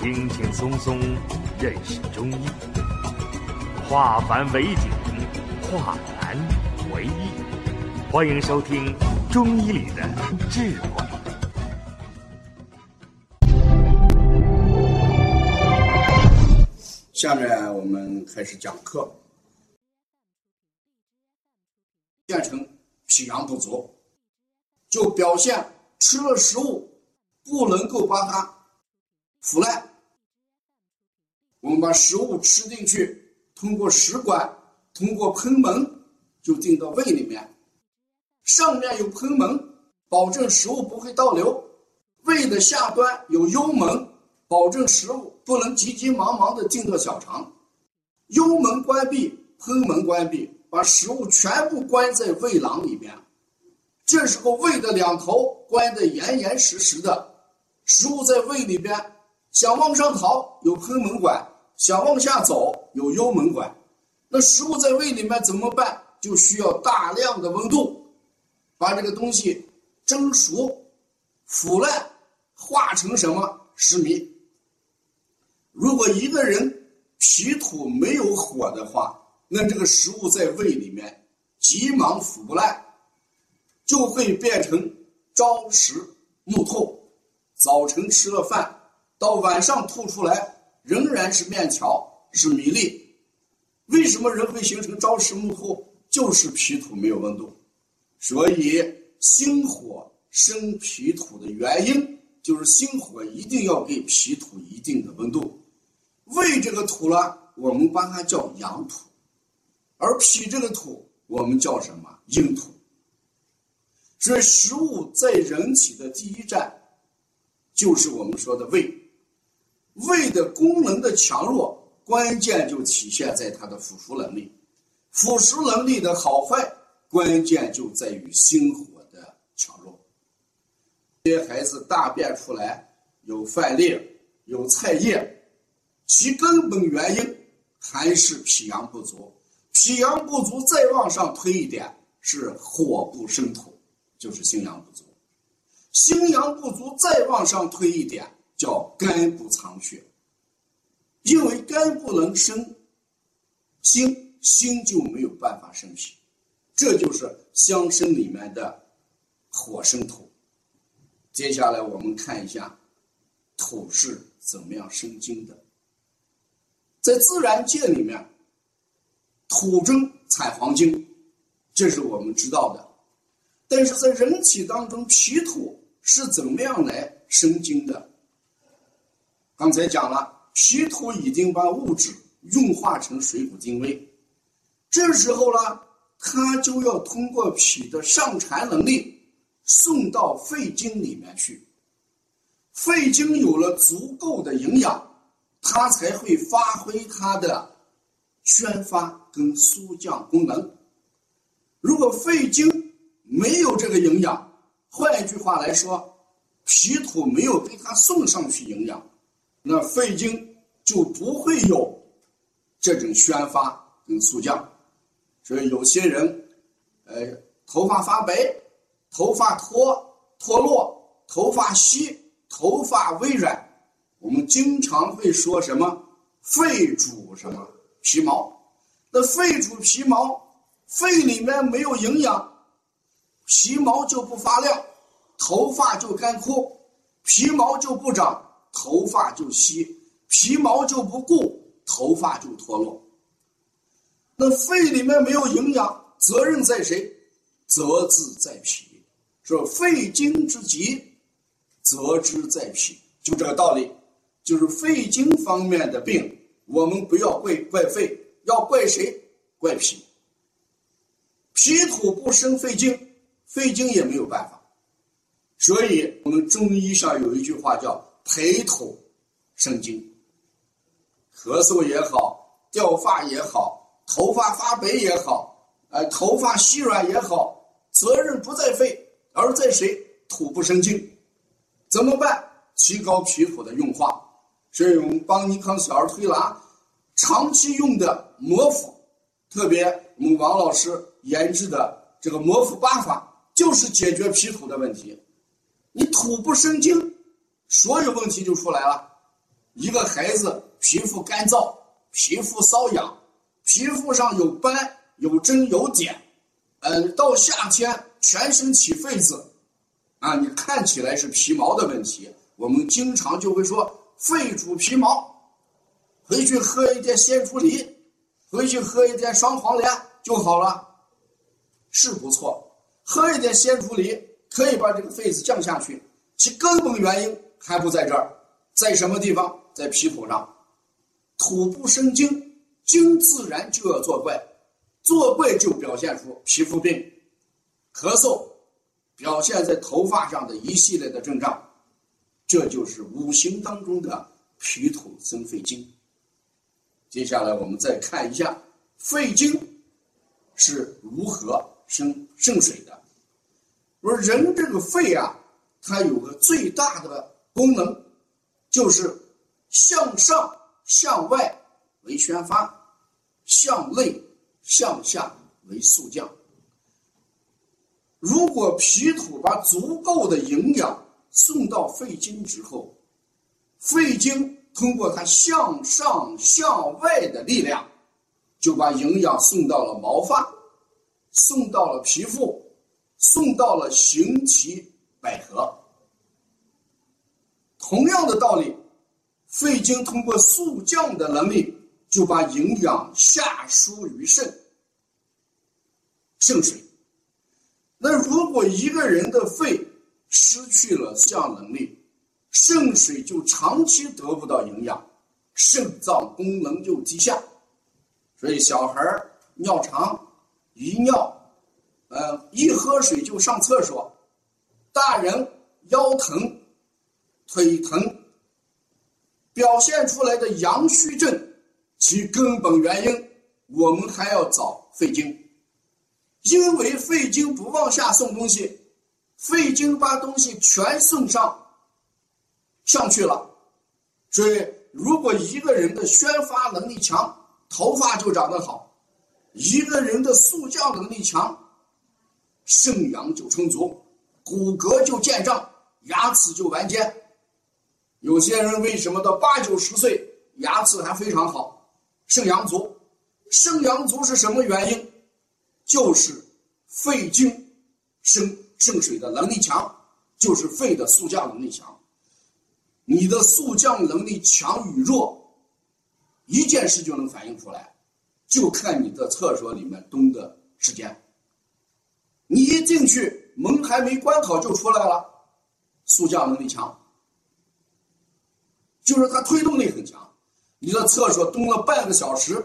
轻轻松松认识中医，化繁为简，化难为易。欢迎收听《中医里的智慧》。下面我们开始讲课。变成脾阳不足，就表现吃了食物不能够把它腐烂。我们把食物吃进去，通过食管，通过贲门就进到胃里面。上面有贲门，保证食物不会倒流；胃的下端有幽门，保证食物不能急急忙忙的进到小肠。幽门关闭，贲门关闭。把食物全部关在胃囊里面，这时候胃的两头关得严严实实的，食物在胃里边想往上逃有贲门管，想往下走有幽门管。那食物在胃里面怎么办？就需要大量的温度，把这个东西蒸熟、腐烂，化成什么食糜。如果一个人脾土没有火的话，那这个食物在胃里面急忙腐烂，就会变成朝食暮吐。早晨吃了饭，到晚上吐出来仍然是面条，是米粒。为什么人会形成朝食暮吐？就是脾土没有温度。所以心火生脾土的原因，就是心火一定要给脾土一定的温度。胃这个土呢，我们把它叫阳土。而脾这个土，我们叫什么阴土？所以食物在人体的第一站，就是我们说的胃。胃的功能的强弱，关键就体现在它的腐熟能力。腐熟能力的好坏，关键就在于心火的强弱。这些孩子大便出来有饭粒、有菜叶，其根本原因还是脾阳不足。脾阳不足，再往上推一点是火不生土，就是心阳不足；心阳不足，再往上推一点叫肝不藏血。因为肝不能生心，心就没有办法生脾，这就是相生里面的火生土。接下来我们看一下土是怎么样生金的，在自然界里面。土中产黄金，这是我们知道的。但是在人体当中，脾土是怎么样来生金的？刚才讲了，脾土已经把物质运化成水谷精微，这时候呢，它就要通过脾的上传能力送到肺经里面去。肺经有了足够的营养，它才会发挥它的。宣发跟肃降功能，如果肺经没有这个营养，换一句话来说，脾土没有给它送上去营养，那肺经就不会有这种宣发跟肃降。所以有些人，呃，头发发白，头发脱脱落，头发稀，头发微软，我们经常会说什么肺主什么。皮毛，那肺主皮毛，肺里面没有营养，皮毛就不发亮，头发就干枯，皮毛就不长，头发就稀，皮毛就不固，头发就脱落。那肺里面没有营养，责任在谁？责之在脾。说肺经之疾，责之在脾，就这个道理，就是肺经方面的病。我们不要怪怪肺，要怪谁？怪脾。脾土不生肺经，肺经也没有办法。所以，我们中医上有一句话叫“培土生金”。咳嗽也好，掉发也好，头发发白也好，呃，头发稀软也好，责任不在肺，而在谁？土不生金，怎么办？提高脾土的运化。所以我们邦尼康小儿推拿长期用的摩腹，特别我们王老师研制的这个摩腹八法，就是解决脾土的问题。你土不生精，所有问题就出来了。一个孩子皮肤干燥、皮肤瘙痒、皮肤上有斑、有针有点，呃，到夏天全身起痱子，啊，你看起来是皮毛的问题，我们经常就会说肺主皮毛，回去喝一点鲜竹梨，回去喝一点双黄连就好了，是不错，喝一点鲜竹梨可以把这个痱子降下去，其根本原因还不在这儿，在什么地方？在皮肤上，土不生金，金自然就要作怪，作怪就表现出皮肤病、咳嗽，表现在头发上的一系列的症状，这就是五行当中的脾土生肺经。接下来我们再看一下肺经是如何生肾水的。说人这个肺啊，它有个最大的功能，就是。向上向外为宣发，向内向下为肃降。如果脾土把足够的营养送到肺经之后，肺经通过它向上向外的力量，就把营养送到了毛发，送到了皮肤，送到了形体百合。同样的道理。肺经通过速降的能力，就把营养下输于肾，肾水。那如果一个人的肺失去了降能力，肾水就长期得不到营养，肾脏功能就低下。所以小孩尿长，一尿，呃，一喝水就上厕所；大人腰疼，腿疼。表现出来的阳虚症，其根本原因，我们还要找肺经，因为肺经不往下送东西，肺经把东西全送上上去了，所以如果一个人的宣发能力强，头发就长得好；一个人的速降能力强，肾阳就充足，骨骼就健壮，牙齿就完坚。有些人为什么到八九十岁牙齿还非常好？肾阳足，肾阳足是什么原因？就是肺经生肾水的能力强，就是肺的速降能力强。你的速降能力强与弱，一件事就能反映出来，就看你的厕所里面蹲的时间。你一进去，门还没关好就出来了，速降能力强。就是它推动力很强，你的厕所蹲了半个小时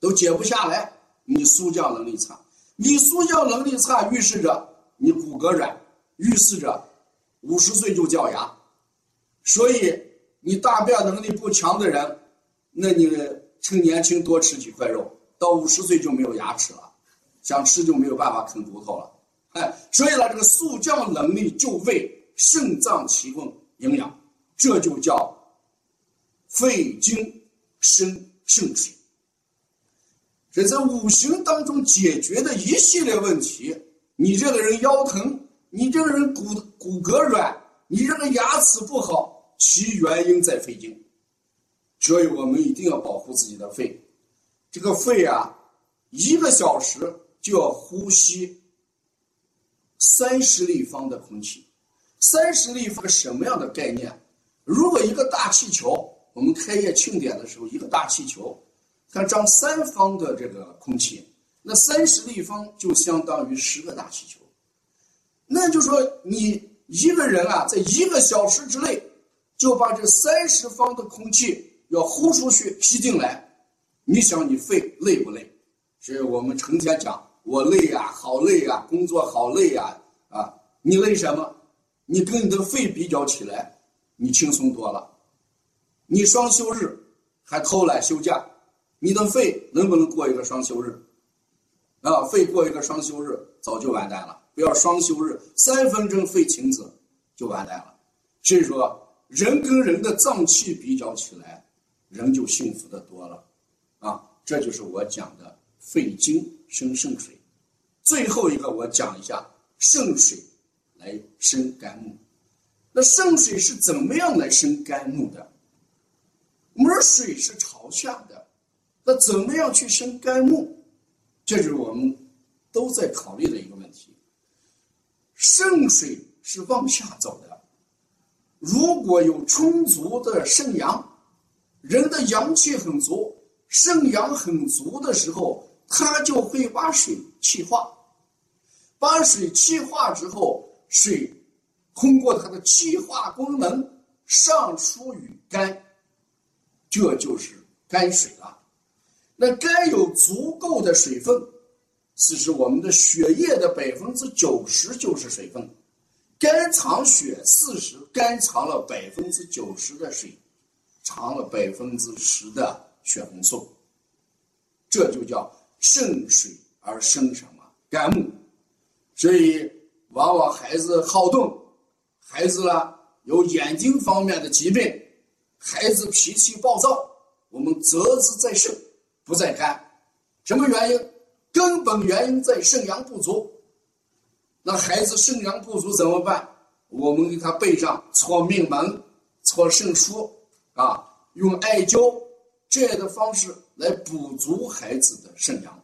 都解不下来，你速降能力差。你速降能力差，预示着你骨骼软，预示着五十岁就掉牙。所以你大便能力不强的人，那你趁年轻多吃几块肉，到五十岁就没有牙齿了，想吃就没有办法啃骨头了。哎，所以呢，这个速降能力就为肾脏提供营养，这就叫。肺经生肾水，这在五行当中解决的一系列问题。你这个人腰疼，你这个人骨骨骼软，你这个牙齿不好，其原因在肺经。所以我们一定要保护自己的肺。这个肺啊，一个小时就要呼吸三十立方的空气。三十立方什么样的概念？如果一个大气球。我们开业庆典的时候，一个大气球，它装三方的这个空气，那三十立方就相当于十个大气球。那就说你一个人啊，在一个小时之内就把这三十方的空气要呼出去、吸进来，你想你肺累不累？所以我们成天讲我累呀，好累呀，工作好累呀，啊，你累什么？你跟你的肺比较起来，你轻松多了。你双休日还偷懒休假，你的肺能不能过一个双休日？啊，肺过一个双休日早就完蛋了。不要双休日，三分钟肺停止就完蛋了。所以说，人跟人的脏器比较起来，人就幸福的多了。啊，这就是我讲的肺经生肾水。最后一个，我讲一下肾水来生肝木。那肾水是怎么样来生肝木的？我们说水是朝下的，那怎么样去生肝木？这是我们都在考虑的一个问题。肾水是往下走的，如果有充足的肾阳，人的阳气很足，肾阳很足的时候，它就会把水气化，把水气化之后，水通过它的气化功能上出于肝。这就是肝水了。那肝有足够的水分，其实我们的血液的百分之九十就是水分。肝藏血四十，肝藏了百分之九十的水，藏了百分之十的血红素。这就叫肾水而生什么肝木。所以往往孩子好动，孩子呢有眼睛方面的疾病。孩子脾气暴躁，我们责之在肾，不在肝。什么原因？根本原因在肾阳不足。那孩子肾阳不足怎么办？我们给他背上搓命门、搓肾腧啊，用艾灸这样的方式来补足孩子的肾阳。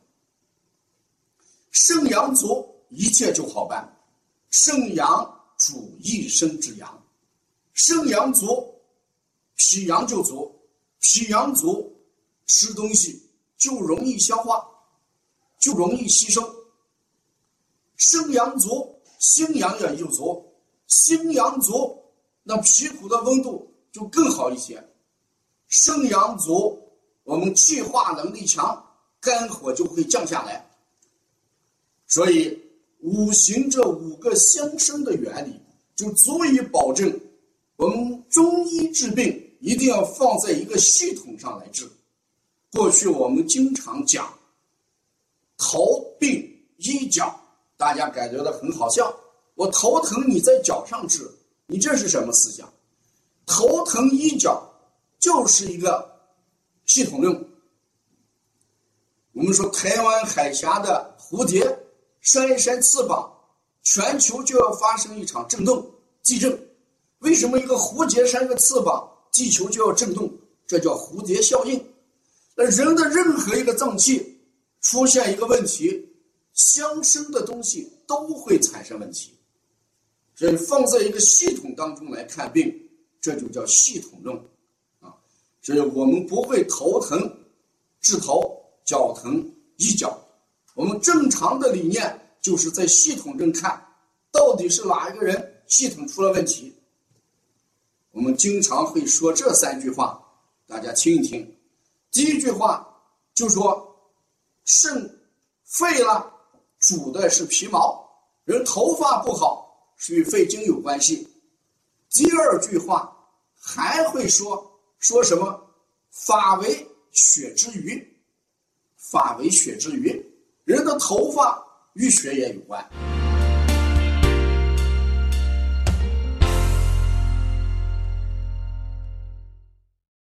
肾阳足，一切就好办。肾阳主一身之阳，肾阳足。脾阳就足，脾阳足，吃东西就容易消化，就容易吸收。肾阳足，心阳也就足，心阳足，那皮肤的温度就更好一些。肾阳足，我们气化能力强，肝火就会降下来。所以五行这五个相生的原理，就足以保证我们中医治病。一定要放在一个系统上来治。过去我们经常讲头病医脚，大家感觉到很好笑。我头疼，你在脚上治，你这是什么思想？头疼医脚就是一个系统论。我们说台湾海峡的蝴蝶扇一扇翅膀，全球就要发生一场震动地震。为什么一个蝴蝶扇个翅膀？地球就要震动，这叫蝴蝶效应。那人的任何一个脏器出现一个问题，相生的东西都会产生问题。所以放在一个系统当中来看病，这就叫系统论啊。所以我们不会头疼治头，脚疼医脚。我们正常的理念就是在系统中看，到底是哪一个人系统出了问题。我们经常会说这三句话，大家听一听。第一句话就说肾肺了，主的是皮毛，人头发不好是与肺经有关系。第二句话还会说说什么？发为血之余，发为血之余，人的头发与血也有关。